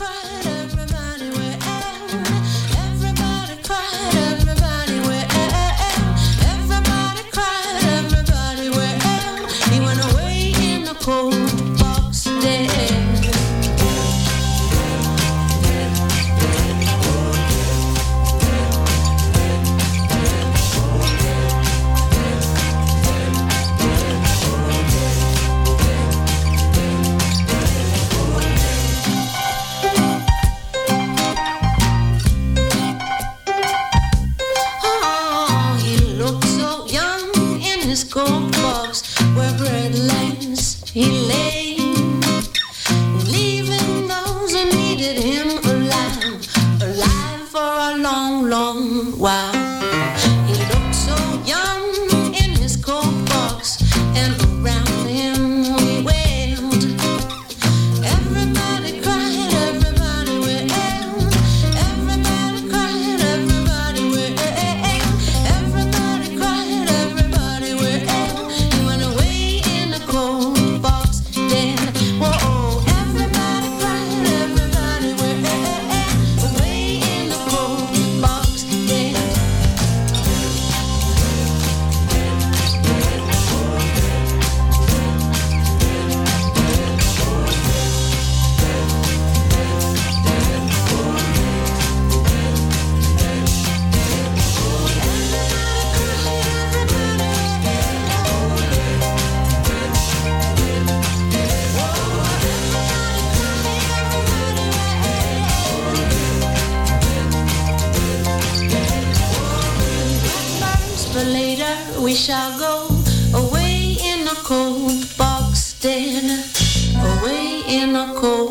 cried we shall go away in a cold box den, away in a cold.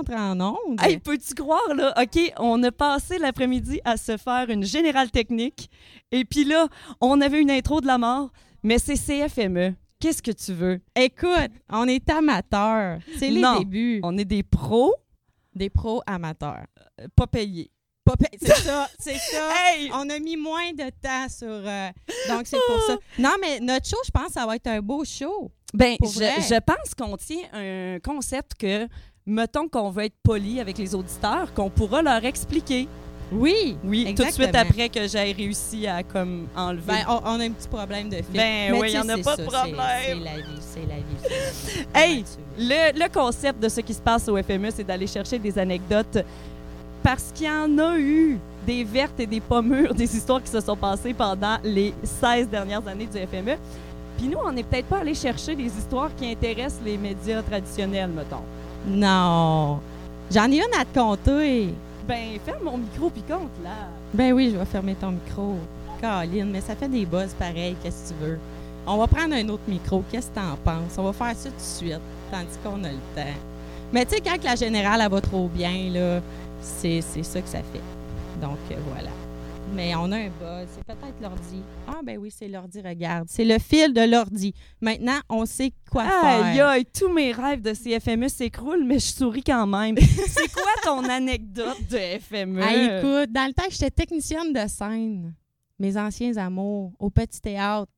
Entre en. Hey, peux-tu croire, là? OK, on a passé l'après-midi à se faire une générale technique. Et puis là, on avait une intro de la mort, mais c'est CFME. Qu'est-ce que tu veux? Écoute, on est amateurs. C'est les Non. débuts. On est des pros, Des pros amateurs. euh, pas payés. C'est ça, c'est ça. Hey! On a mis moins de temps sur. euh, donc, c'est pour ça. Non, mais notre show, je pense, ça va être un beau show. Ben, je pense qu'on tient un concept que, mettons qu'on veut être poli avec les auditeurs, qu'on pourra leur expliquer. Oui. Oui, tout de suite après que j'ai réussi à comme enlever. Ben, on, on a un petit problème de fil. Ben Mais oui, tu y en a pas de problème. C'est la vie, c'est la vie. c'est la vie. Hey! Le concept de ce qui se passe au FME, c'est d'aller chercher des anecdotes parce qu'il y en a eu des vertes et des pas mûres, des histoires qui se sont passées pendant les 16 dernières années du FME. Puis nous, on n'est peut-être pas allé chercher des histoires qui intéressent les médias traditionnels, mettons. Non. J'en ai une à te compter. Ben, ferme mon micro puis compte, là. Ben oui, je vais fermer ton micro. Caroline, mais ça fait des buzz pareil, qu'est-ce que tu veux? On va prendre un autre micro, qu'est-ce que t'en penses? On va faire ça tout de suite, tandis qu'on a le temps. Mais tu sais, quand la générale, elle va trop bien, là, c'est c'est ça que ça fait. Donc, euh, voilà. Mais on a un buzz, c'est peut-être l'ordi. Ah ben oui, c'est l'ordi, regarde. C'est le fil de l'ordi. Maintenant, on sait quoi Aïe, faire. aïe, tous mes rêves de CFME s'écroulent, mais je souris quand même. c'est quoi ton anecdote de FME? Ah, écoute, dans le temps, j'étais technicienne de scène. Mes anciens amours au petit théâtre.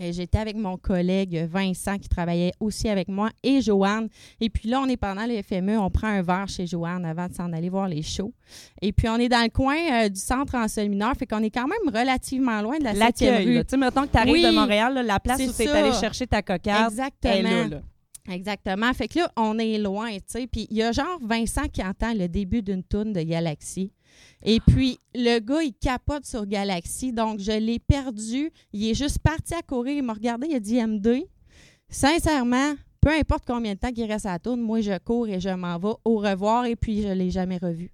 Et J'étais avec mon collègue Vincent qui travaillait aussi avec moi et Joanne. Et puis là, on est pendant le FME, on prend un verre chez Joanne avant de s'en aller voir les shows. Et puis on est dans le coin euh, du centre en sol mineur, fait qu'on est quand même relativement loin de la 7e L'accueil, rue. Tu sais, mettons que tu arrives Oui. de Montréal, là, la place où tu es allé chercher ta cocarde, Exactement. est là, là. Exactement. Fait que là, on est loin, tu sais. Puis il y a genre Vincent qui entend le début d'une tourne de Galaxy. Et puis, le gars, il capote sur Galaxy. Donc, je l'ai perdu. Il est juste parti à courir. Il m'a regardé, il a dit MD. Sincèrement, peu importe combien de temps qu'il reste à la tourne, moi, je cours et je m'en vais. Au revoir. Et puis, je l'ai jamais revu.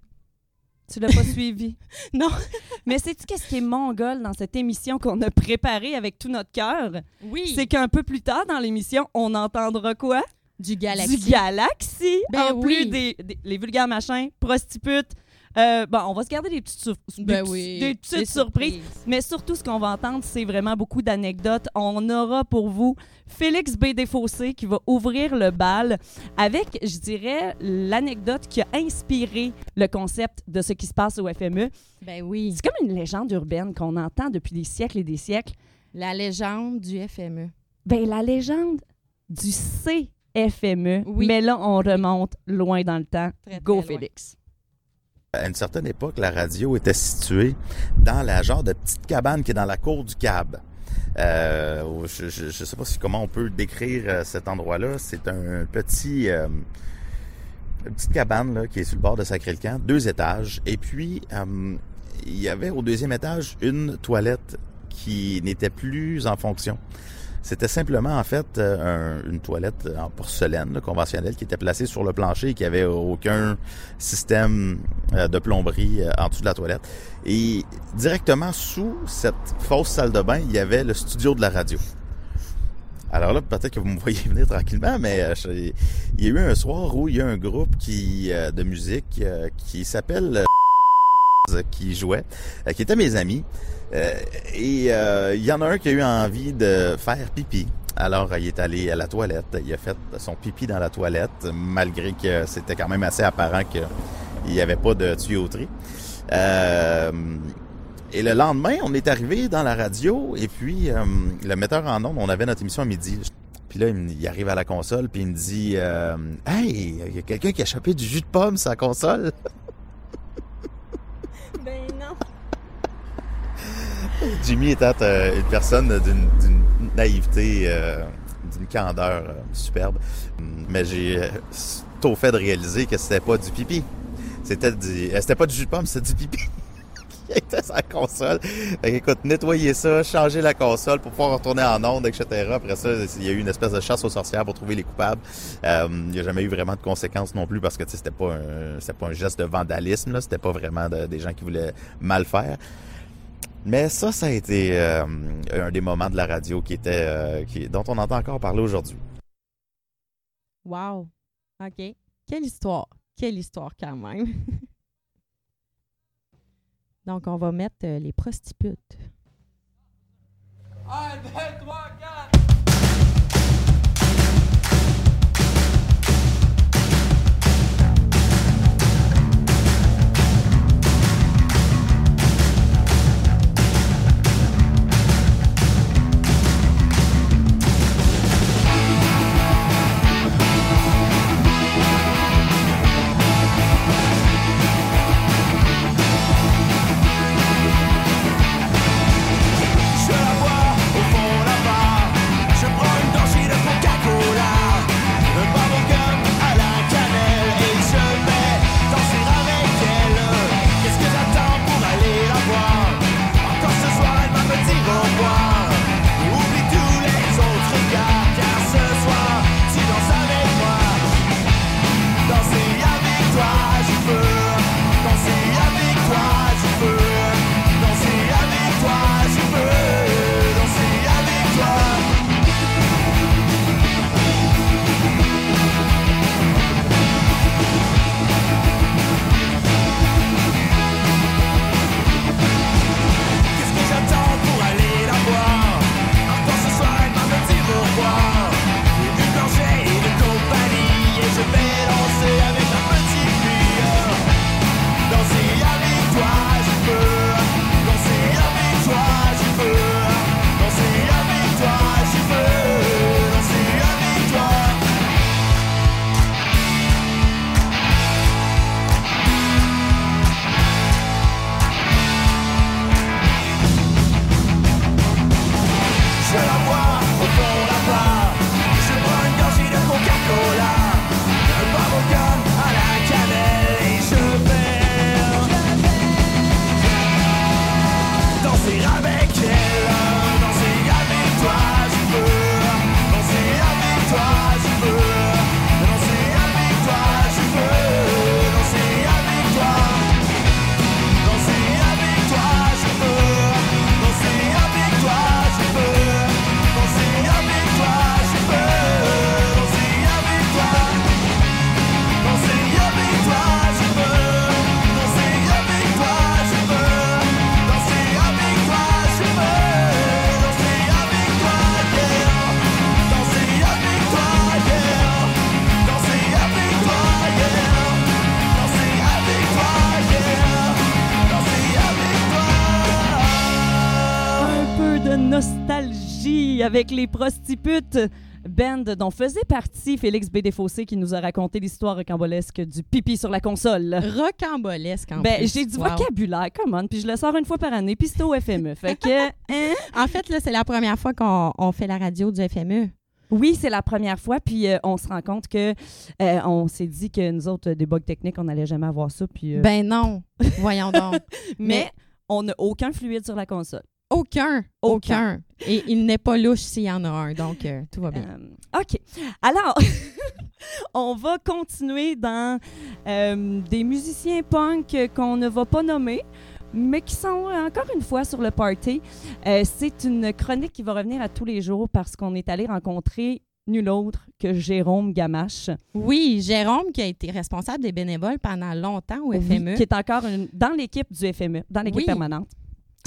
Tu l'as pas suivi. Non. Mais sais-tu qu'est-ce qui est mongol dans cette émission qu'on a préparée avec tout notre cœur? Oui. C'est qu'un peu plus tard dans l'émission, on entendra quoi? du Galaxy. Du Galaxy. Ben en oui. plus des, des- les vulgaires machins, prostitutes. Euh, bon, on va se garder des petites, des Ben petits- oui. des petites Des surprises. surprises. Mais surtout, ce qu'on va entendre, c'est vraiment beaucoup d'anecdotes. On aura pour vous Félix B. Desfossés qui va ouvrir le bal avec, je dirais, l'anecdote qui a inspiré le concept de ce qui se passe au FME. Ben oui. C'est comme une légende urbaine qu'on entend depuis des siècles et des siècles. La légende du. FME. Ben, la légende du CFME. Oui. Mais là, on remonte loin dans le temps. Très, Go. Félix. À une certaine époque, la radio était située dans la genre de petite cabane qui est dans la cour du cab. Euh, je, je sais pas comment on peut décrire euh, cet endroit-là. C'est un petit, euh, une petite cabane qui est sur le bord de Sacré-le-Camp, deux étages. Et puis, il y avait au deuxième étage une toilette qui n'était plus en fonction. C'était simplement en fait euh, un- une toilette en porcelaine conventionnelle qui était placée sur le plancher et qui avait aucun système euh, de plomberie euh, en dessous de la toilette. Et directement sous cette fausse salle de bain, il y avait le studio de la radio. Alors là, peut-être que vous me voyez venir tranquillement, mais euh, il y a eu un soir où il y a un groupe qui euh, de musique euh, qui s'appelle euh, qui jouait, euh, qui étaient mes amis. Euh, et euh, il y en a un qui a eu envie de faire pipi. Alors, il est allé à la toilette. Il a fait son pipi dans la toilette, malgré que c'était quand même assez apparent qu'il n'y avait pas de tuyauterie. Euh, et le lendemain, on est arrivé dans la radio et puis euh, le metteur en ondes, on avait notre émission à midi. Puis là, il arrive à la console puis il me dit euh, Hey, il y a quelqu'un qui a chopé du jus de pomme sur la console. Ben non. Jimmy était euh, une personne d'une naïveté, euh, d'une candeur euh, superbe. Mais j'ai euh, tôt fait de réaliser que c'était pas du pipi. C'était du, euh, c'était pas du jus de pomme, c'était du pipi. qui était la console. Fait que, écoute, nettoyer ça, changer la console pour pouvoir retourner en onde, etc. Après ça, il y a eu une espèce de chasse aux sorcières pour trouver les coupables. Euh, il n'y a jamais eu vraiment de conséquences non plus parce que c'était pas un, c'était pas un geste de vandalisme. C'était pas vraiment de- des gens qui voulaient mal faire. Mais ça, ça a été euh, un des moments de la radio qui était, euh, qui, dont on entend encore parler aujourd'hui. Wow. OK. Quelle histoire. Quelle histoire quand même. Donc, on va mettre euh, les prostitutes. Je avec les prostitutes. Band dont faisait partie Félix B. Desfossés qui nous a raconté l'histoire rocambolesque du pipi sur la console. Rocambolesque en Ben, j'ai du Wow. vocabulaire, come on, puis je le sors une fois par année, puis c'est au FME. Fait que, hein? En fait, là, c'est la première fois qu'on on fait la radio du FME. Oui, c'est la première fois, puis euh, on se rend compte que euh, on s'est dit que nous autres, des bugs techniques, on n'allait jamais avoir ça, puis... euh, Ben non. Voyons donc. mais on n'a aucun fluide sur la console. Aucun. Aucun. Aucun. Et il n'est pas louche s'il y en a un. Donc, euh, tout va bien. Euh, OK. Alors, on va continuer dans euh, des musiciens punk qu'on ne va pas nommer, mais qui sont encore une fois sur le party. C'est une chronique qui va revenir à tous les jours parce qu'on est allé rencontrer nul autre que Jérôme Gamache, Oui, Jérôme, qui a été responsable des bénévoles pendant longtemps au FME. qui est encore une- dans l'équipe du FME, dans l'équipe Oui. permanente.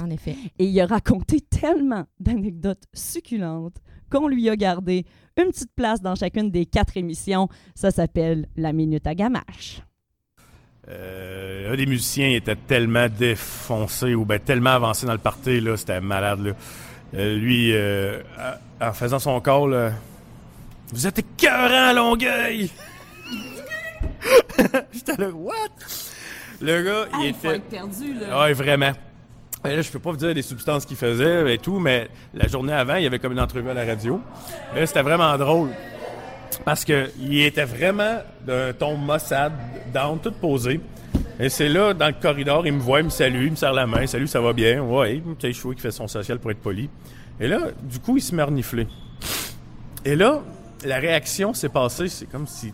En effet. Et il a raconté tellement d'anecdotes succulentes qu'on lui a gardé une petite place dans chacune des quatre émissions. Ça s'appelle La Minute à Gamache. Euh, un des musiciens était tellement défoncé ou ben, tellement avancé dans le party, là, c'était malade. Là. Euh, lui, euh, en faisant son call, euh, vous êtes écœurant à Longueuil! J'étais là, what? Le gars, il était. perdu, Ouais, vraiment. Et là, je peux pas vous dire les substances qu'il faisait et tout, mais la journée avant, il y avait comme une entrevue à la radio. Là, c'était vraiment drôle. Parce que il était vraiment d'un ton maussade, down, tout posé. Et c'est là, dans le corridor, il me voit, il me salue, il me serre la main. Salut, ça va bien? Ouais, je vois qu'il fait son social pour être poli. Et là, du coup, il se met renifler. Et là, la réaction s'est passée, c'est comme si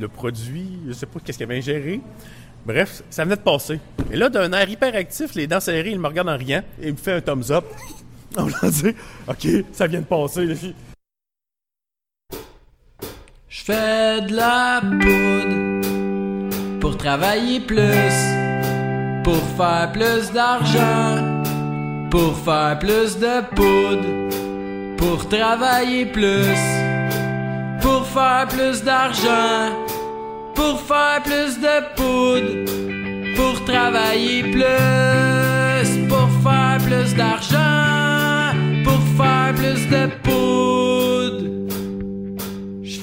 le produit, je sais pas qu'est-ce qu'il avait ingéré? Bref, ça venait de passer. Et là, d'un air hyperactif, les dents serrées, il me regarde en riant et il me fait un thumbs up. On l'a dit, OK, ça vient de passer. Je fais de la poudre pour travailler plus, pour faire plus d'argent, pour faire plus de poudre, pour travailler plus, pour faire plus d'argent, pour faire plus de poudre, pour travailler plus, pour faire plus d'argent, pour faire plus de poudre. Je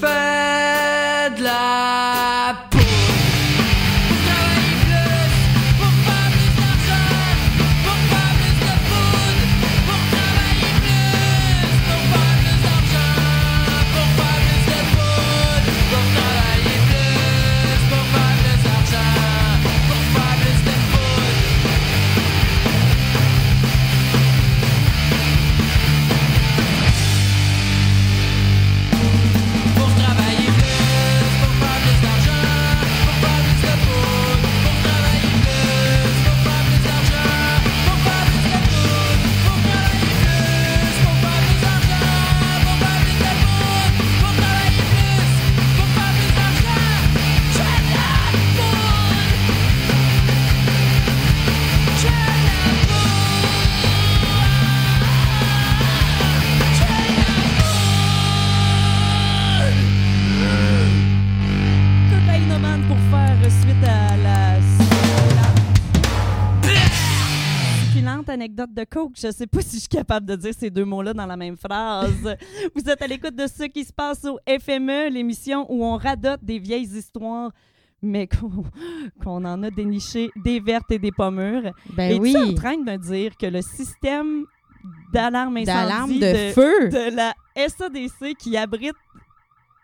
Coke. Je sais pas si je suis capable de dire ces deux mots-là dans la même phrase. Vous êtes à l'écoute de ce qui se passe au FME, l'émission où on radote des vieilles histoires, mais qu'on en a déniché des vertes et des pommures. Ben Et oui. tu es en train de me dire que le système d'alarme D'alarme incendie de, feu. de la SADC qui abrite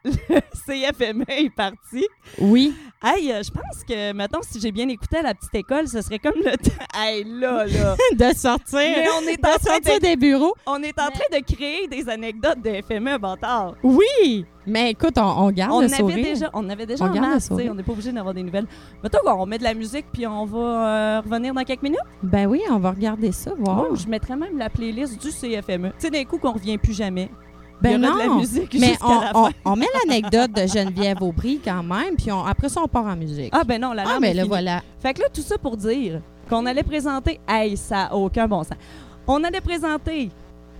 le CFME est parti. Oui. Hey, euh, je pense que, mettons, si j'ai bien écouté à la petite école, ce serait comme le temps. Hey, là, là. de sortir. Mais on est, en de train sortir de, des bureaux. on est en train de créer des anecdotes de FME bâtard. Oui. Mais écoute, on, on garde On le avait, sourire. déjà, on avait déjà On en on n'est pas obligé d'avoir des nouvelles. Mettons qu'on met de la musique puis on va euh, revenir dans quelques minutes? Ben oui, on va regarder ça, voir. Moi, je mettrais même la playlist du CFME. Tu sais, d'un coup qu'on revient plus jamais. Ben Il y aura non. de la musique Mais on, la on- fin. on met l'anecdote de Geneviève Aubry quand même, puis on- après ça, on part en musique. Ah, ben non, la Ah, ben finie. voilà. Fait que là, tout ça pour dire qu'on allait présenter. Hey, ça n'a aucun bon sens. On allait présenter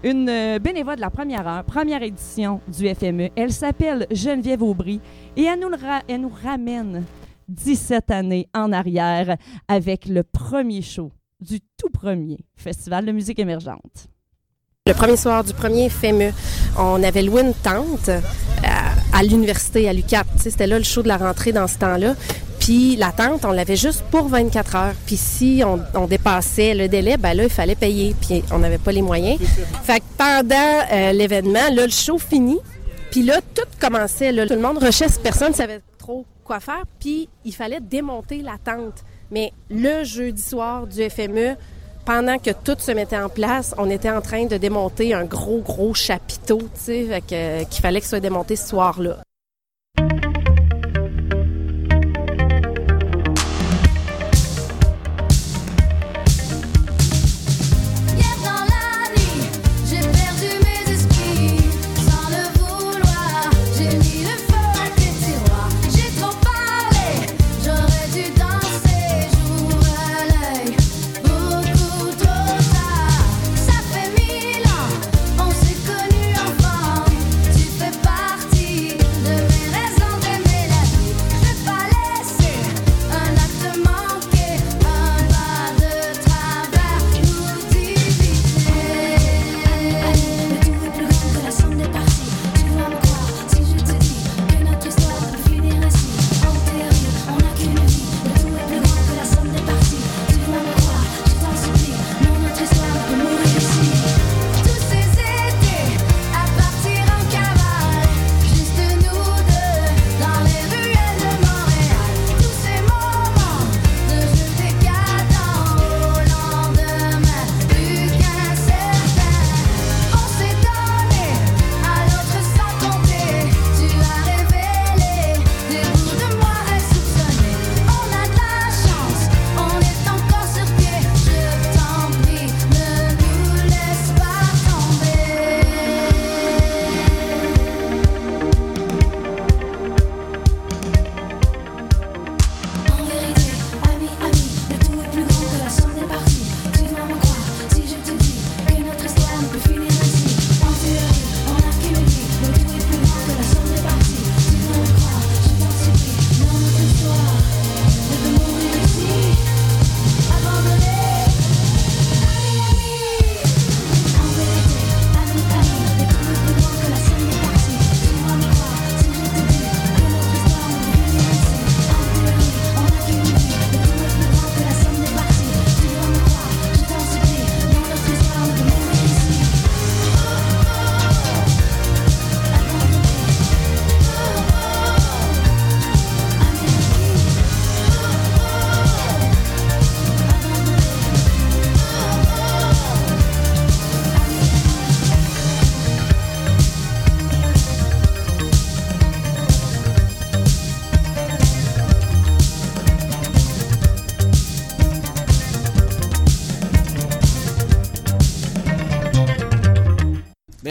une euh, bénévole de la première heure, première édition du FME. Elle s'appelle Geneviève Aubry et elle nous, le ra- elle nous ramène 17 années en arrière avec le premier show du tout premier Festival de musique émergente. Le premier soir du premier FEME, on avait loué une tente euh, à l'université, à sais, C'était là le show de la rentrée dans ce temps-là. Puis la tente, on l'avait juste pour 24 heures. Puis si on, dépassait le délai, ben là, il fallait payer. Puis on n'avait pas les moyens. Fait que pendant euh, l'événement, là, le show fini. Puis là, tout commençait. Là, tout le monde rushait. Personne ne savait trop quoi faire. Puis il fallait démonter la tente. Mais le jeudi soir du FME, pendant que tout se mettait en place, on était en train de démonter un gros, gros chapiteau, tu sais, euh, qu'il fallait que ce soit démonté ce soir-là.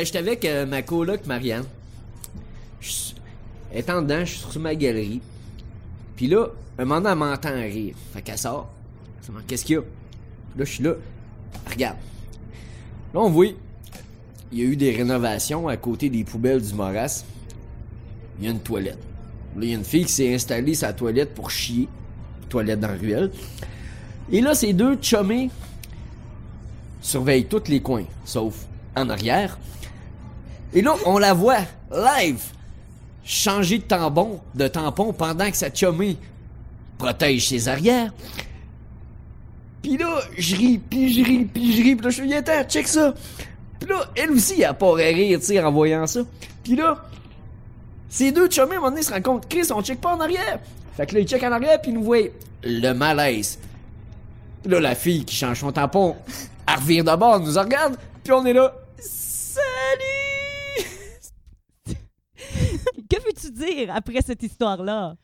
Ben, j'étais avec euh, ma coloc Marianne. Je suis- Étant dedans, je suis sur ma galerie. Puis là, un moment donné, elle m'entend rire. Fait qu'elle sort. Elle qu'est-ce qu'il y a? Là, je suis là. Regarde. Là, on voit, il y a eu des rénovations à côté des poubelles du Moras. Il y a une toilette. Là, il y a une fille qui s'est installée sa toilette pour chier. Toilette dans la ruelle. Et là, ces deux chummés surveillent tous les coins, sauf en arrière. Et là, on la voit live changer de tampon, de tampon pendant que sa chummée protège ses arrières. Puis là, je ris, puis je ris, puis je ris, puis là, je fais, attends, check ça. Puis là, elle aussi, elle part à rire, tu en voyant ça. Puis là, ces deux chummés, à un moment donné, se rendent Chris, on check pas en arrière. Fait que là, ils check en arrière, puis nous voient le malaise. Puis là, la fille qui change son tampon, elle revire de bord, nous regarde, puis on est là. Salut! Que veux-tu dire après cette histoire-là?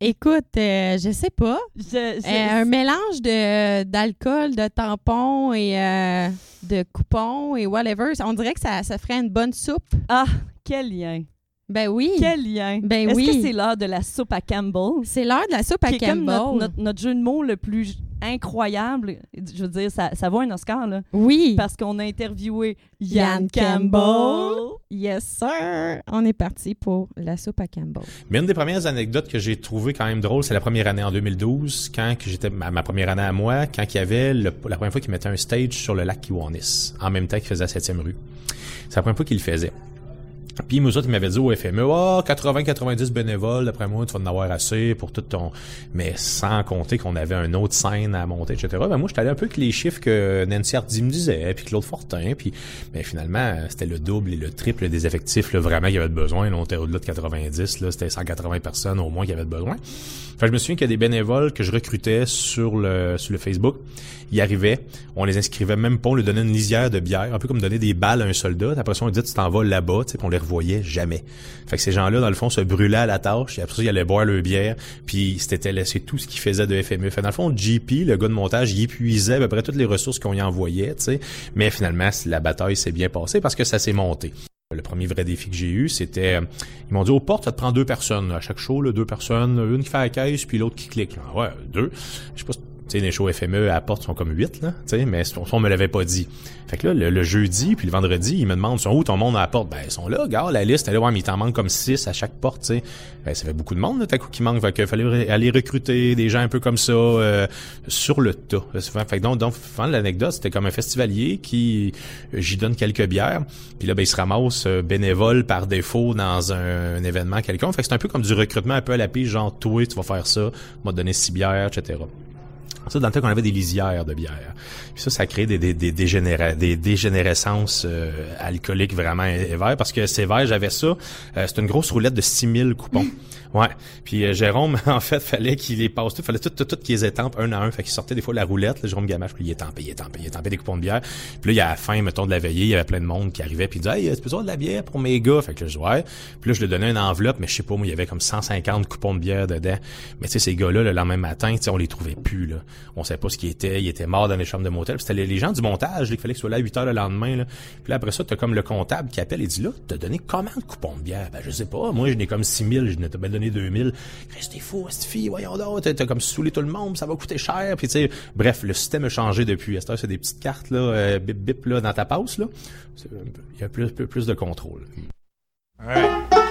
Écoute, euh, je sais pas. Je, je- Euh, un mélange de d'alcool, de tampons et euh, de coupons et whatever. On dirait que ça, ça ferait une bonne soupe. Ah, quel lien! Ben oui. Quel lien! Ben Est-ce oui. que c'est l'heure de la soupe à Campbell? C'est l'heure de la soupe à qui est comme notre, Campbell. notre- notre jeu de mots le plus incroyable. Je veux dire, ça, ça vaut un Oscar, là. Oui. Parce qu'on a interviewé Yann Yann Campbell. Campbell. Yes, sir. On est parti pour la soupe à Campbell. Mais une des premières anecdotes que j'ai trouvées quand même drôle, c'est la première année en 2012, quand que j'étais ma, ma première année à moi, quand il y avait le- la première fois qu'il mettait un stage sur le lac Kiwanis, en même temps qu'il faisait la 7e rue. C'est la première fois qu'il le faisait. Puis nous autres, ils m'avaient dit au FME, ah, 80-90 bénévoles, d'après moi, tu vas en avoir assez pour tout ton... Mais sans compter qu'on avait un autre scène à monter, etc. Ben moi, j'étais allé un peu avec les chiffres que Nancy Hardy me disait, puis Claude Fortin, puis mais finalement, c'était le double et le triple des effectifs, là, vraiment, qu'il y avait besoin. Là, on était au-delà de 90, là, c'était 180 personnes au moins qui avaient besoin. Que je me souviens qu'il y a des bénévoles que je recrutais sur le, sur le Facebook. Ils arrivaient, on les inscrivait même pas, on leur donnait une lisière de bière, un peu comme donner des balles à un soldat. Après ça, on dit tu t'en vas là-bas, tu sais, les revoyait jamais. Fait que ces gens-là, dans le fond, se brûlaient à la tâche, et après ça, ils allaient boire leur bière, puis c'était laissé tout ce qu'ils faisaient de FME. Fait dans le fond, JP, le gars de montage, il épuisait à peu près toutes les ressources qu'on y envoyait, tu sais. Mais finalement, la bataille s'est bien passée parce que ça s'est monté. Le premier vrai défi que j'ai eu, c'était, euh, ils m'ont dit aux portes, ça te prend deux personnes. À chaque show, deux personnes, une qui fait la caisse, puis l'autre qui clique. Ouais, deux. Je sais pas, sais, les shows FME à la porte sont comme huit, là, tu sais, mais ça, on me l'avait pas dit. Fait que là, le, le jeudi, puis le vendredi, ils me demandent, sont où ton monde à la porte? Ben, ils sont là, gars, la liste, elle est là, ouais, mais il t'en manque comme six à chaque porte, tu sais. Ben, ça fait beaucoup de monde, là, t'as coup qui manque. Fait qu'il fallait aller recruter des gens un peu comme ça, euh, sur le tas. Fait que donc, donc, l'anecdote, c'était comme un festivalier qui, j'y donne quelques bières, puis là, ben, il se ramasse euh, bénévole par défaut dans un, événement quelconque. Fait que c'est un peu comme du recrutement un peu à la pige, genre, toi, tu vas faire ça, m'a donné six bières, etc. Ça, dans le temps qu'on avait des lisières de bière. Puis ça, ça crée des, des, des, dégénéra- des dégénérescences euh, alcooliques vraiment sévères. Parce que sévère, j'avais ça. Euh, c'est une grosse roulette de 6000 coupons. Ouais. Puis euh, Jérôme, en fait, fallait qu'il les passe tout. Fallait tout, tout, tout qu'ils les étampent un à un. Fait qu'il sortait des fois la roulette. Là, Jérôme Gamache, puis il étampait, il étampait, il étampait des coupons de bière. Puis là, il y a la fin, mettons, de la veillée, il y avait plein de monde qui arrivait. Puis il disait, hey, tu peux avoir de la bière pour mes gars? Fait que là, je dis, ouais. Puis là, je lui donnais une enveloppe, mais je sais pas, moi, il y avait comme 150 coupons de bière dedans. Mais tu sais, ces gars-là, le lendemain matin, tu sais, on les trouvait plus, là. On savait pas ce qui était. Ils étaient morts dans les chambres de motel. C'était les, les gens du montage, là, qu'il fallait qu'ils soient là à 8 heures le lendemain, là. Puis là, après ça, t'as comme le comptable qui appelle et dit, là, t'as donné combien de coupons de bière? Ben, je sais pas. Moi, je n'ai comme 6000, je n'ai pas donné 2000. Restez fou, cette fille, voyons donc. T'as comme saoulé tout le monde, ça va coûter cher. Puis tu sais, bref, le système a changé depuis. À cette heure, c'est des petites cartes, là, euh, bip bip, là, dans ta passe, là. Il y a plus, plus, de contrôle. J'en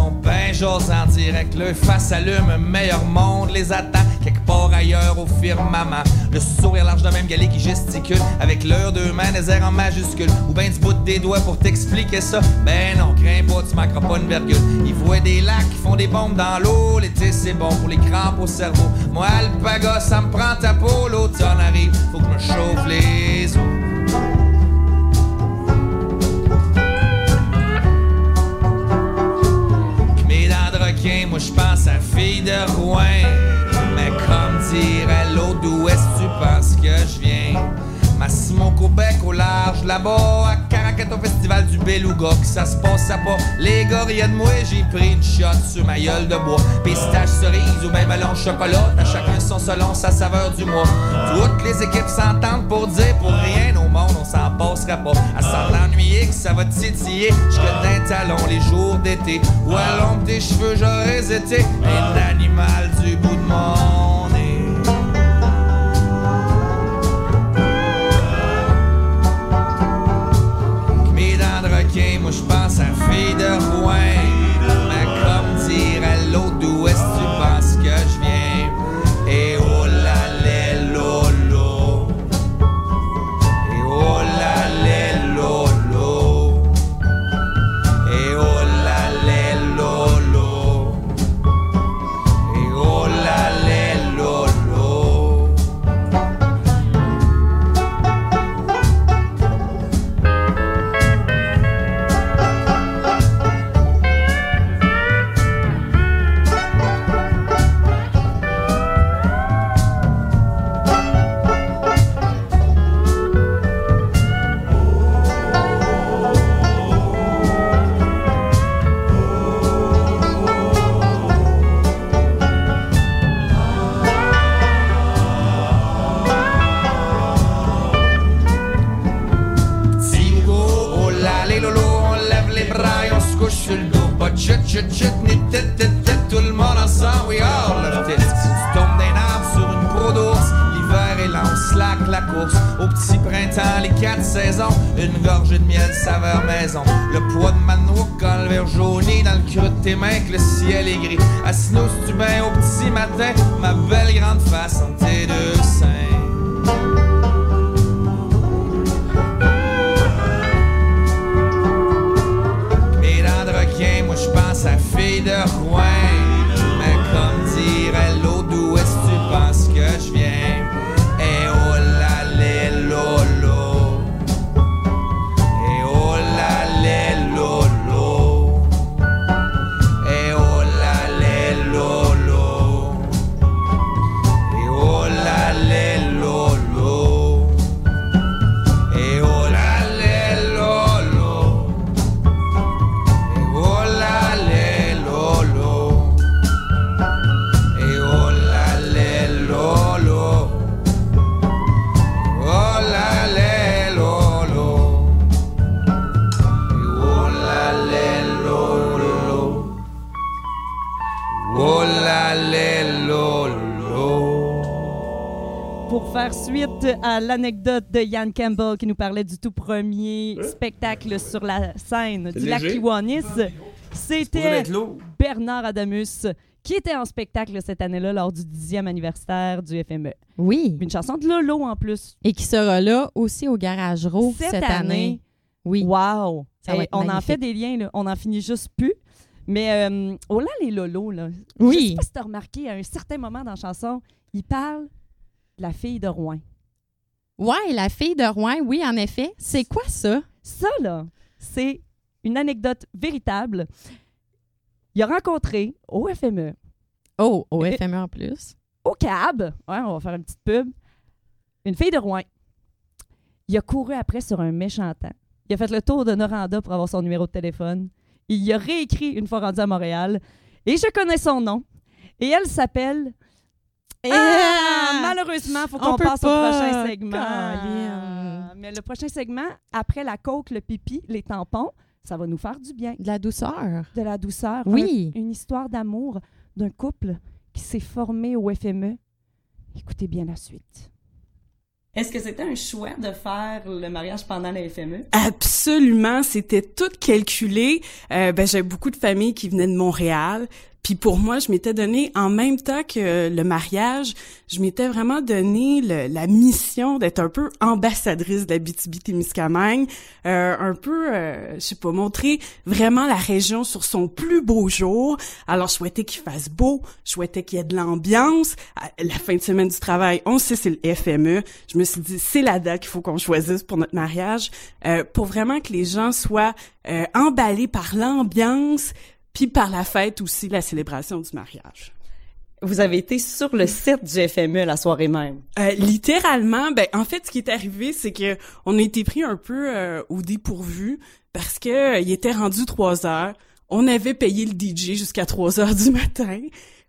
sont ben j'ose en direct. Le face allume, un meilleur monde les attend quelque part ailleurs au firmament. Le sourire large de même galé qui gesticule avec leurs deux mains des airs en majuscule. Ou ben du bout des doigts pour t'expliquer ça. Ben non, crains pas, tu manqueras pas une virgule. Ils voient des lacs qui font des bombes dans l'eau. L'été c'est bon pour les crampes au cerveau. Moi, le paga, ça me prend ta peau. L'automne arrive, faut que je me chauffe les os. Là-bas, à Caracat au festival du Beluga, que ça se passe à pas. Les gars de moi, j'ai pris une shot sur ma gueule de bois. Pistache, cerise ou même melon chocolat, à chacun son selon sa saveur du mois. Toutes les équipes s'entendent pour dire pour rien au monde, on s'en passera pas. À s'en l'ennuyer que ça va titiller, jusque d'un talon les jours d'été. Ou à l'ombre des cheveux, j'aurais été un animal du bout de mon je pense à fille de Rouen. Tout le monde ensemble, we all love tits. Si tu tombes d'un arbre sur une peau d'ours, l'hiver est lent, slack la course. Au petit printemps, les quatre saisons, une gorgée de miel saveur maison. Le poids de ma noix quand le verre dans le creux de tes mains que le ciel est gris. Assis-nous tu bain au petit matin, ma belle grande face entre tes deux seins. À fille faire suite à l'anecdote de Yann Campbell qui nous parlait du tout premier spectacle sur la scène du lac. Kiwanis, c'était être lourd. Bernard Adamus qui était en spectacle cette année-là lors du 10e anniversaire du FME. Oui. Une chanson de Lolo en plus. Et qui sera là aussi au Garage Raw Cette cette, année. année. Oui. Wow! Ça va Hey, être on en fait des liens, là. on en finit juste plus. Mais euh, oh là, les Lolo, là. Oui. Je sais pas si t'as remarqué, à un certain moment dans la chanson, il parle de la fille de Rouen. Ouais, la fille de Rouen, oui, en effet. C'est quoi ça? Ça, là, c'est une anecdote véritable. Il a rencontré au FME, Oh, au FME en plus. au CAB, ouais, on va faire une petite pub, une fille de Rouen. Il a couru après sur un méchant temps. Il a fait le tour de Noranda pour avoir son numéro de téléphone. Il y a réécrit une fois rendu à Montréal. Et je connais son nom. Et elle s'appelle. Ah, malheureusement, il faut On qu'on passe au prochain segment. Mais le prochain segment, après la coke, le pipi, les tampons, ça va nous faire du bien. De la douceur. De la douceur. Oui. Un- une histoire d'amour d'un couple qui s'est formé au FME. Écoutez bien la suite. Est-ce que c'était un choix de faire le mariage pendant la FME? Absolument, c'était tout calculé. Euh, ben, j'ai beaucoup de familles qui venaient de Montréal. Puis pour moi, je m'étais donné, en même temps que le mariage, je m'étais vraiment donné le- la mission d'être un peu ambassadrice de la BTB-Témiscamingue, euh, un peu, euh, je sais pas, montrer vraiment la région sur son plus beau jour. Alors, je souhaitais qu'il fasse beau, je souhaitais qu'il y ait de l'ambiance. La fin de semaine du travail, on sait c'est le FME. Je me suis dit, c'est la date qu'il faut qu'on choisisse pour notre mariage, euh, pour vraiment que les gens soient euh, emballés par l'ambiance, puis par la fête aussi, la célébration du mariage. vous avez été sur le site du FME la soirée même. Euh, littéralement, ben en fait, ce qui est arrivé, c'est que on a été pris un peu euh, au dépourvu parce que euh, il était rendu 3 heures. On avait payé le DJ jusqu'à 3 heures du matin.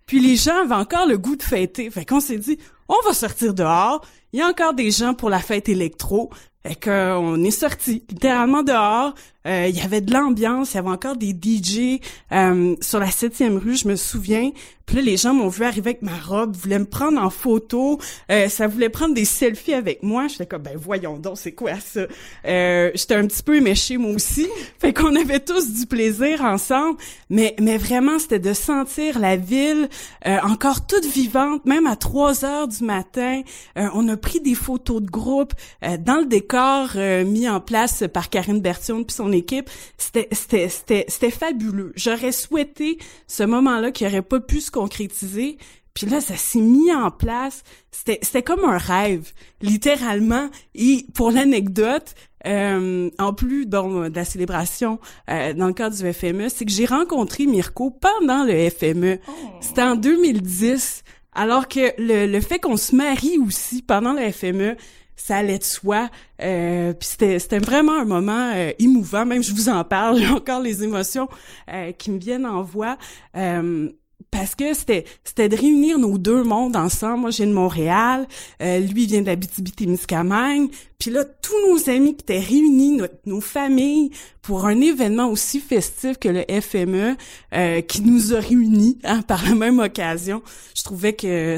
Puis les gens avaient encore le goût de fêter. Fait qu'on s'est dit, on va sortir dehors. Il y a encore des gens pour la fête électro. Fait qu'on est sorti littéralement dehors. Euh, il y avait de l'ambiance, il y avait encore des DJ euh, sur la septième rue, je me souviens. Puis là, les gens m'ont vu arriver avec ma robe, voulaient me prendre en photo, euh, ça voulait prendre des selfies avec moi. J'étais comme, ben voyons donc, c'est quoi ça? Euh, J'étais un petit peu éméchée moi aussi. Fait qu'on avait tous du plaisir ensemble. Mais, mais vraiment, c'était de sentir la ville euh, encore toute vivante, même à 3 heures du matin. Euh, on a pris des photos de groupe euh, dans le décor euh, mis en place par Karine Bertion puis son équipe. C'était c'était c'était c'était fabuleux. J'aurais souhaité ce moment-là qui aurait pas pu se concrétiser. Puis là, ça s'est mis en place. C'était c'était comme un rêve, littéralement. Et pour l'anecdote, euh, en plus bon, de la célébration euh, dans le cadre du FME, c'est que j'ai rencontré Mirko pendant le FME. C'était en 2010. Alors que le, le fait qu'on se marie aussi pendant le FME, ça allait de soi. Euh, puis c'était c'était vraiment un moment euh, émouvant. Même je vous en parle, encore les émotions euh, qui me viennent en voix. Euh, parce que c'était c'était de réunir nos deux mondes ensemble. Moi, j'ai de Montréal, euh, lui il vient de la témiscamingue Puis là, tous nos amis qui étaient réunis, notre- nos familles, pour un événement aussi festif que le FME, euh, qui nous a réunis hein, par la même occasion. Je trouvais que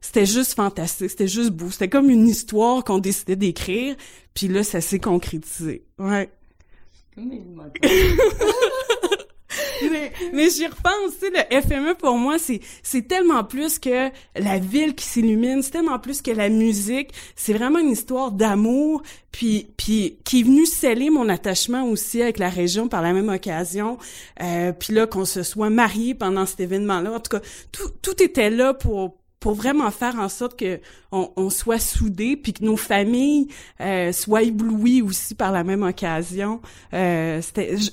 c'était juste fantastique, c'était juste beau. C'était comme une histoire qu'on décidait d'écrire. Puis là, ça s'est concrétisé. Ouais. mais mais j'y repense, tu sais, le FME pour moi, c'est c'est tellement plus que la ville qui s'illumine, c'est tellement plus que la musique, c'est vraiment une histoire d'amour, puis puis qui est venu sceller mon attachement aussi avec la région par la même occasion, euh, puis là qu'on se soit mariés pendant cet événement-là, en tout cas, tout tout était là pour pour vraiment faire en sorte que on, on soit soudés puis que nos familles euh, soient éblouies aussi par la même occasion. Euh,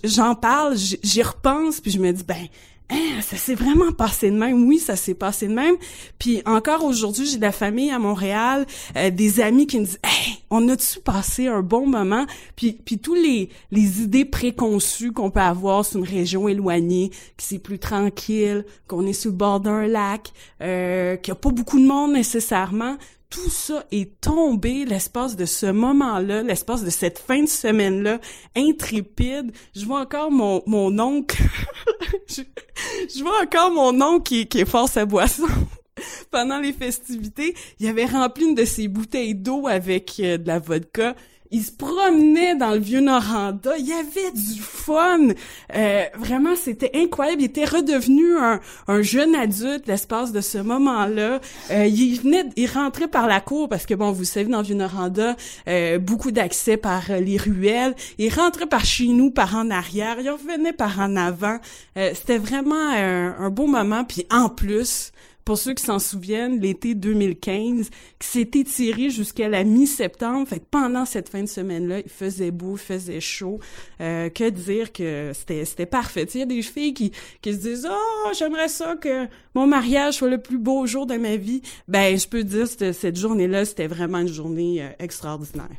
j'en parle, j'y repense puis je me dis ben hein, ça s'est vraiment passé de même. Oui, ça s'est passé de même. Puis encore aujourd'hui, j'ai de la famille à Montréal, euh, des amis qui me disent hey, on a-tu passé un bon moment? Puis puis tous les les idées préconçues qu'on peut avoir sur une région éloignée, que c'est plus tranquille, qu'on est sur le bord d'un lac, euh, qu'il y a pas beaucoup de monde nécessairement. Tout ça est tombé l'espace de ce moment-là, l'espace de cette fin de semaine-là, intrépide. Je vois encore mon, mon oncle, je, vois encore mon oncle qui, qui est fort sa boisson. Pendant les festivités, il avait rempli une de ses bouteilles d'eau avec euh, de la vodka. Il se promenait dans le vieux Noranda. Il y avait du fun. Euh, vraiment, c'était incroyable. Il était redevenu un, un jeune adulte l'espace de ce moment-là. Euh, il venait, il rentrait par la cour parce que bon, vous savez, dans le vieux Noranda, euh, beaucoup d'accès par euh, les ruelles. Il rentrait par chez nous, par en arrière. Il revenait par en avant. C'était vraiment un, un beau moment. Puis en plus, pour ceux qui s'en souviennent, l'été 2015, qui s'est étiré jusqu'à la mi-septembre. Fait que pendant cette fin de semaine-là, il faisait beau, il faisait chaud. Euh, que dire que c'était c'était parfait. Il y a des filles qui, qui se disent « Oh, j'aimerais ça que mon mariage soit le plus beau jour de ma vie. » Ben, je peux dire que cette journée-là, c'était vraiment une journée euh, extraordinaire.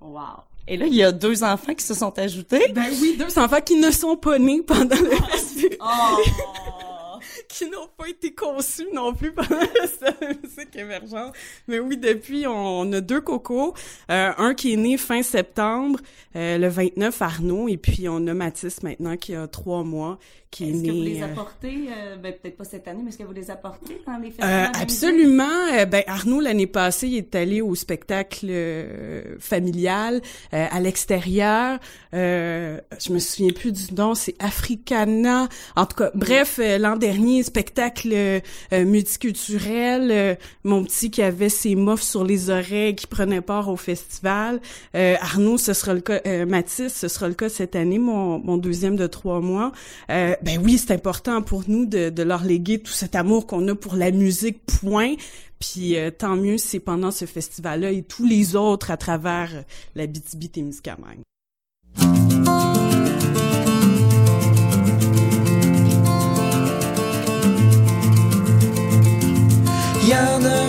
Wow. Et là, il y a deux enfants qui se sont ajoutés. Ben oui, deux enfants qui ne sont pas nés pendant le festival. Qui n'ont pas été conçus non plus pendant la musique émergente. Mais oui, depuis, on a deux cocos. Euh, un qui est né fin septembre, euh, le 29, Arnaud, et puis on a Mathis maintenant qui a trois mois, qui est, Est-ce né... que vous les euh, apportez, euh, ben, peut-être pas cette année, mais est-ce que vous les apportez dans les euh, festivals? absolument. Euh, ben Arnaud l'année passée, il est allé au spectacle familial euh, à l'extérieur. Euh, je me souviens plus du nom, c'est Africana. En tout cas, bref, l'an dernier, spectacle euh, euh, multiculturel. euh, mon petit qui avait ses muffs sur les oreilles, qui prenait part au festival. Euh, Arnaud, ce sera le cas. euh, Mathis, ce sera le cas cette année, mon, mon deuxième de trois mois. Ben oui, c'est important pour nous de, de leur léguer tout cet amour qu'on a pour la musique, point. Puis euh, tant mieux c'est pendant ce festival-là et tous les autres à travers euh, la BTB-Témiscamingue. Y en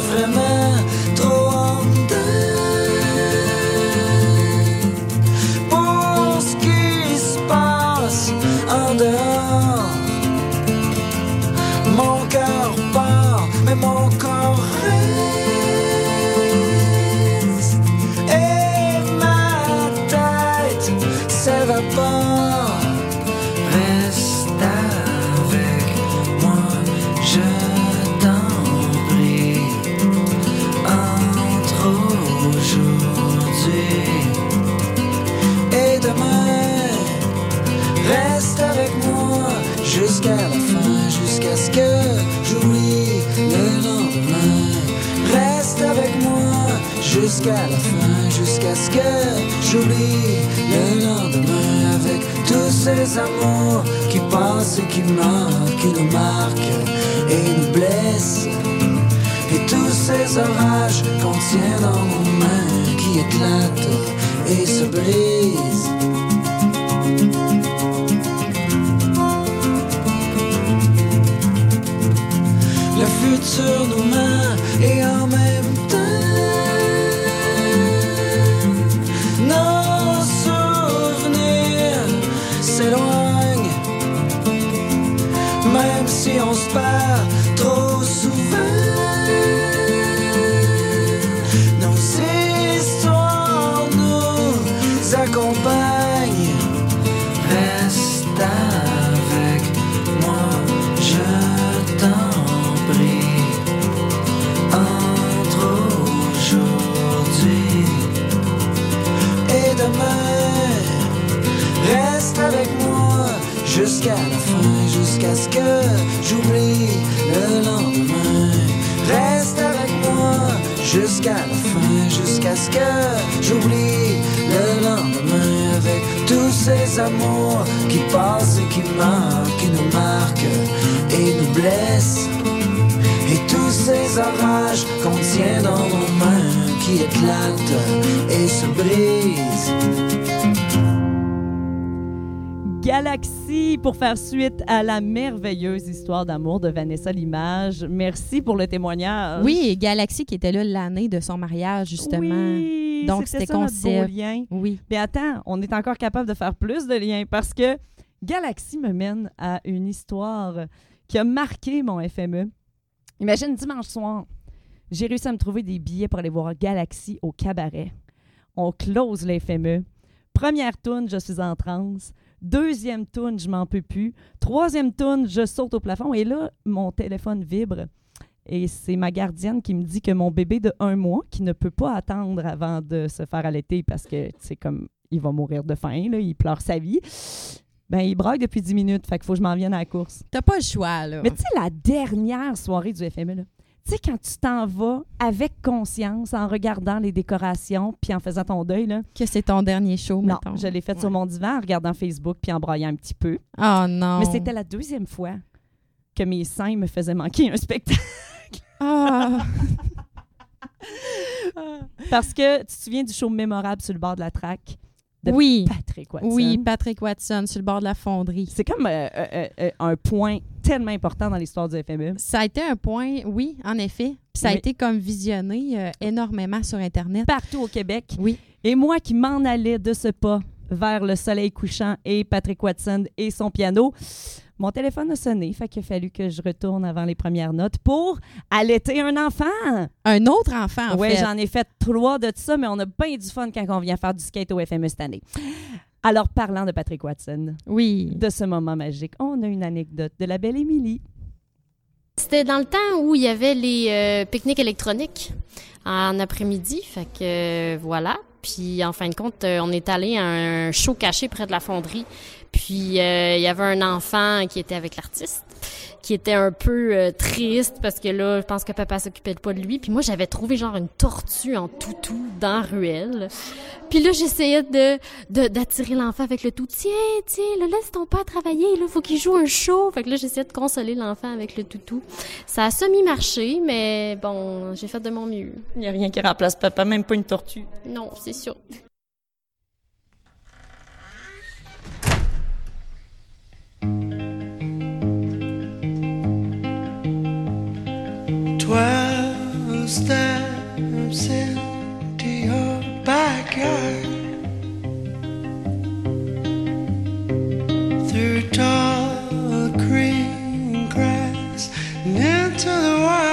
jusqu'à ce que j'oublie le lendemain avec tous ces amours qui passent et qui marquent, qui nous marquent et nous blessent. Et tous ces orages qu'on tient dans nos mains qui éclatent et se brisent. Galaxy pour faire suite à la merveilleuse histoire d'amour de Vanessa Limage. Merci pour le témoignage. Oui, et Galaxy qui était là l'année de son mariage, justement. Oui, Donc, c'était concept. lien. Oui. Mais attends, on est encore capable de faire plus de liens parce que Galaxy me mène à une histoire qui a marqué mon FME. Imagine dimanche soir, j'ai réussi à me trouver des billets pour aller voir Galaxy au cabaret. On close le FME. Première tourne, je suis en transe. Deuxième tourne, je m'en peux plus. Troisième tourne, je saute au plafond. Et là, mon téléphone vibre. Et c'est ma gardienne qui me dit que mon bébé de un mois, qui ne peut pas attendre avant de se faire allaiter parce que c'est comme il va mourir de faim, là, il pleure sa vie. Ben, il braille depuis 10 minutes, fait qu'il faut que je m'en vienne à la course. T'as pas le choix, là. Mais tu sais, la dernière soirée du FME, là, tu sais, quand tu t'en vas avec conscience, en regardant les décorations, puis en faisant ton deuil, là. Que c'est ton dernier show, Non, mettons. je l'ai fait sur mon divan, en regardant Facebook, puis en braillant un petit peu. Oh non. Mais c'était la deuxième fois que mes seins me faisaient manquer un spectacle. Ah. Parce que tu te souviens du show mémorable sur le bord de la traque? De Oui. Patrick Watson? Oui, Patrick Watson sur le bord de la fonderie. C'est comme euh, euh, euh, un point tellement important dans l'histoire du FME. Ça a été un point, oui, en effet. Puis ça a Oui. été comme visionné énormément sur Internet. Partout au Québec. Oui. Et moi qui m'en allais de ce pas vers le soleil couchant et Patrick Watson et son piano, mon téléphone a sonné. Fait qu'il a fallu que je retourne avant les premières notes pour allaiter un enfant. Un autre enfant, en Oui, fait. j'en ai fait trois de ça, mais on a bien du fun quand on vient faire du skate au FME cette année. Alors, parlant de Patrick Watson, Oui. de ce moment magique, on a une anecdote de la belle Émilie. C'était dans le temps où il y avait les euh, pique-niques électroniques en après-midi. Fait que euh, voilà. Puis en fin de compte, euh, on est allé à un show caché près de la fonderie. Puis euh, il y avait un enfant qui était avec l'artiste, qui était un peu euh, triste parce que là, je pense que papa s'occupait pas de lui. Puis moi, j'avais trouvé genre une tortue en toutou dans la ruelle. Puis là, j'essayais de de- d'attirer l'enfant avec le tout. Tiens, tiens, là, laisse ton père travailler. Là, faut qu'il joue un show. Fait que là, j'essayais de consoler l'enfant avec le toutou. Ça a semi-marché, mais bon, j'ai fait de mon mieux. Il n'y a rien qui remplace papa, même pas une tortue. Non, c'est sûr. Twelve steps into your backyard. Through tall green grass and into the wild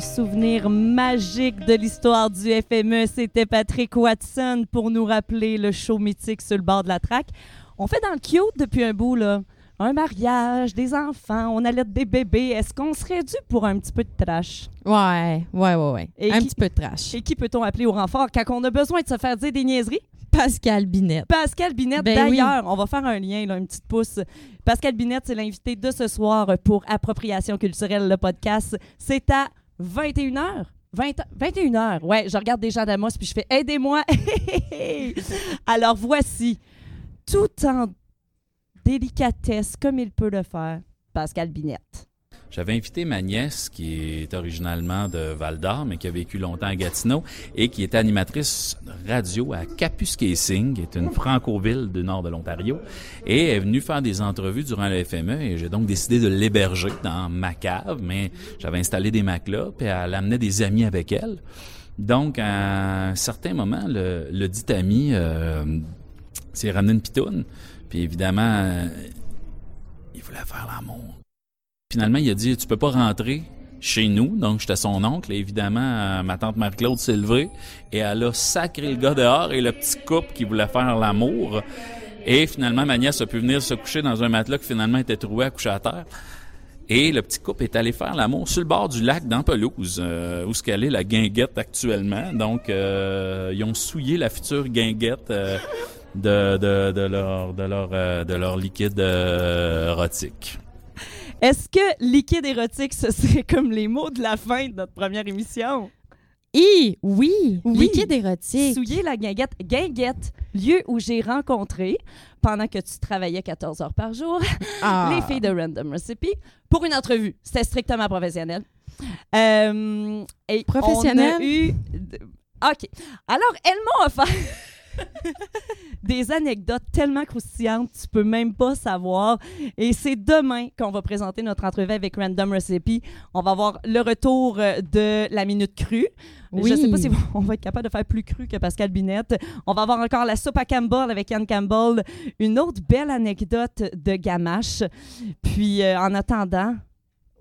Un souvenir magique de l'histoire du FME, c'était Patrick Watson pour nous rappeler le show mythique sur le bord de la traque. On fait dans le cute depuis un bout, là. Un mariage, des enfants, on allait des bébés. Est-ce qu'on serait dû pour un petit peu de trash? Ouais, ouais, ouais, ouais. Et un qui- petit peu de trash. Et qui peut-on appeler au renfort quand on a besoin de se faire dire des niaiseries? Pascal Binette. Pascal Binette, Ben d'ailleurs, on va faire un lien, là, une petite pouce. Pascal Binette, c'est l'invité de ce soir pour Appropriation culturelle, le podcast. C'est à 21h. 20, 21 heures? Ouais, je regarde des gens d'Amos puis je fais aidez-moi. Alors voici, tout en délicatesse comme il peut le faire, Pascal Binette. J'avais invité ma nièce, qui est originalement de Val d'Or, mais qui a vécu longtemps à Gatineau, et qui est animatrice radio à Kapuskasing, qui est une franco-ville du nord de l'Ontario, et est venue faire des entrevues durant le FME, et j'ai donc décidé de l'héberger dans ma cave, mais j'avais installé des matelas, puis elle amenait des amis avec elle. Donc, à un certain moment, le, le dit ami euh, s'est ramené une pitoune, puis évidemment, euh, il voulait faire l'amour. Finalement, il a dit Tu peux pas rentrer chez nous. Donc, j'étais son oncle. Et évidemment, euh, ma tante Marie-Claude s'est levée et elle a sacré le gars dehors et le petit couple qui voulait faire l'amour. Et finalement, ma nièce a pu venir se coucher dans un matelas qui finalement était troué à coucher à terre. Et le petit couple est allé faire l'amour sur le bord du lac dans Pelouse, euh, où ce qu'elle la guinguette actuellement. Donc, euh, ils ont souillé la future guinguette euh, de, de, de leur, de, leur, euh, de leur liquide érotique. Est-ce que liquide érotique, ce serait comme les mots de la fin de notre première émission? Et oui, liquide érotique. Souiller la guinguette. Guinguette, lieu où j'ai rencontré, pendant que tu travaillais 14 heures par jour, Ah. les filles de Random Recipe pour une entrevue. C'était strictement professionnel. Euh, et Professionnel? on a eu... OK. Alors, elles m'ont offert des anecdotes tellement croustillantes, tu peux même pas savoir. Et c'est demain qu'on va présenter notre entrevue avec Random Recipe. On va avoir le retour euh, de la minute crue. Oui. Je sais pas si on va être capable de faire plus cru que Pascal Binette. On va avoir encore la soupe à Campbell avec Yann Campbell. Une autre belle anecdote de Gamache. Puis, euh, en attendant,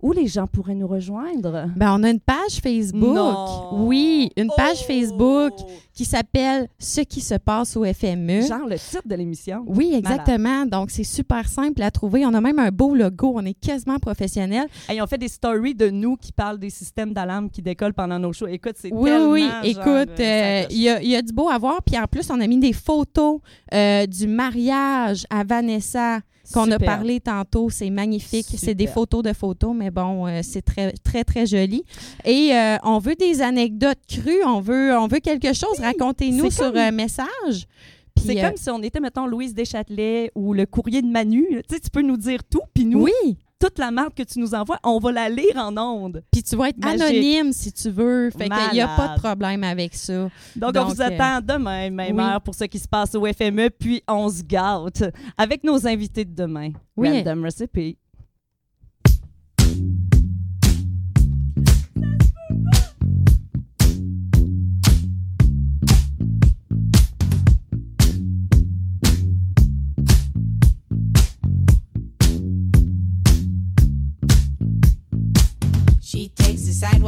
où les gens pourraient nous rejoindre? Ben, on a une page Facebook. Non. Oui, une page Oh! Facebook qui s'appelle Ce qui se passe au FME. Genre le titre de l'émission. Oui, exactement. Donc, c'est super simple à trouver. On a même un beau logo. On est quasiment professionnel. Hey, on fait des stories de nous qui parlent des systèmes d'alarme qui décollent pendant nos shows. Écoute, c'est Oui, tellement oui. genre, Écoute, euh, euh, ça coche. il y, a, il y a du beau à voir. Puis en plus, on a mis des photos euh, du mariage à Vanessa qu'on a parlé tantôt. C'est magnifique. C'est des photos de photos, mais bon, euh, c'est très, très, très joli. Et euh, on veut des anecdotes crues. On veut, on veut quelque chose. Racontez-nous sur comme- un message. Puis, C'est euh, comme si on était, mettons, Louise Deschâtelet ou le courrier de Manu. Tu sais, tu peux nous dire tout, puis nous, Oui. Toute la marque que tu nous envoies, on va la lire en ondes. Puis tu vas être Magique. anonyme si tu veux. Fait qu'il n'y a pas de problème avec ça. Donc, on vous euh, attend demain, même oui. heure, pour ce qui se passe au FME, puis on se gâte avec nos invités de demain. Oui. Random Recipe.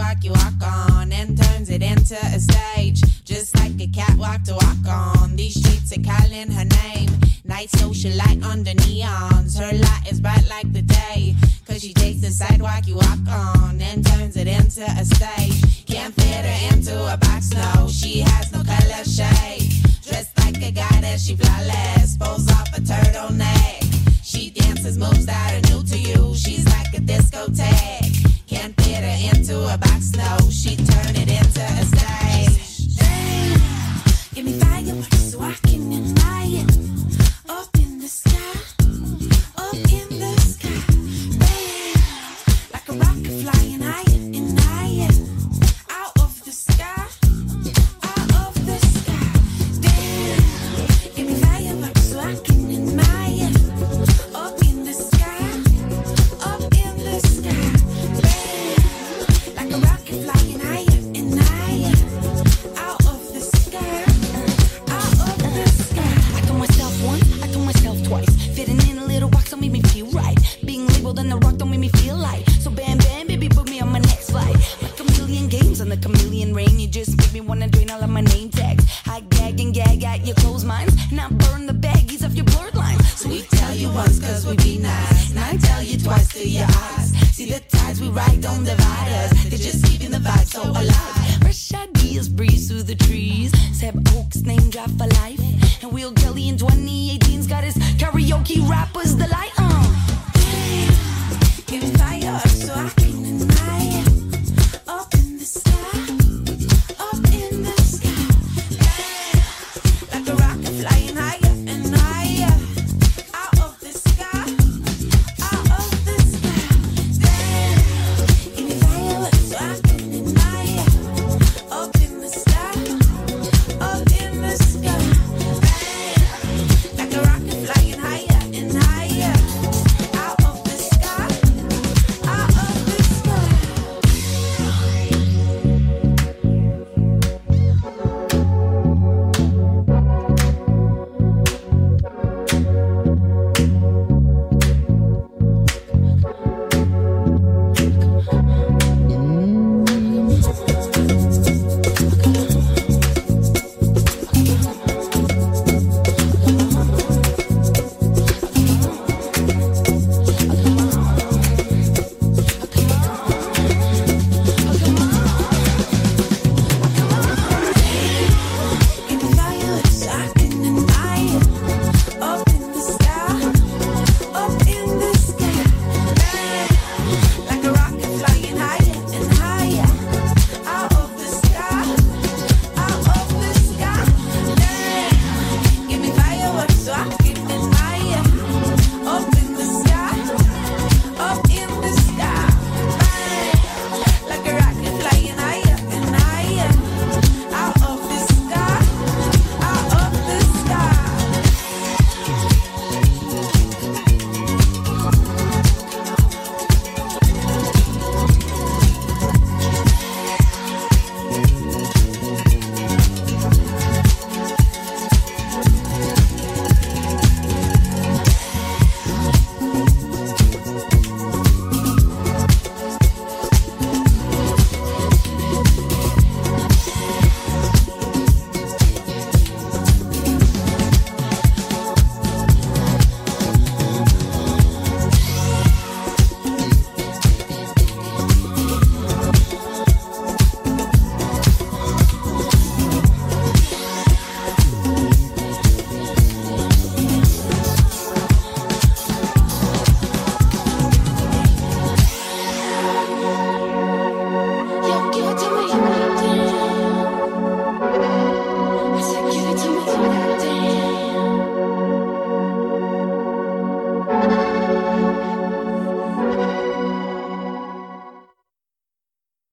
Sidewalk you walk on and turns it into a stage. Just like a catwalk to walk on. These streets are calling her name. Night socialite under neons. Her light is bright like the day. Cause she takes the sidewalk you walk on and turns it into a stage. Can't fit her into a box, no. She has no color shade. Dressed like a goddess, she flawless. Pulls off a turtleneck. She dances moves that are new to you. She's like a discotheque. Can't fit her into a box, no. She turned it into a stage. Give me fireworks so I can admire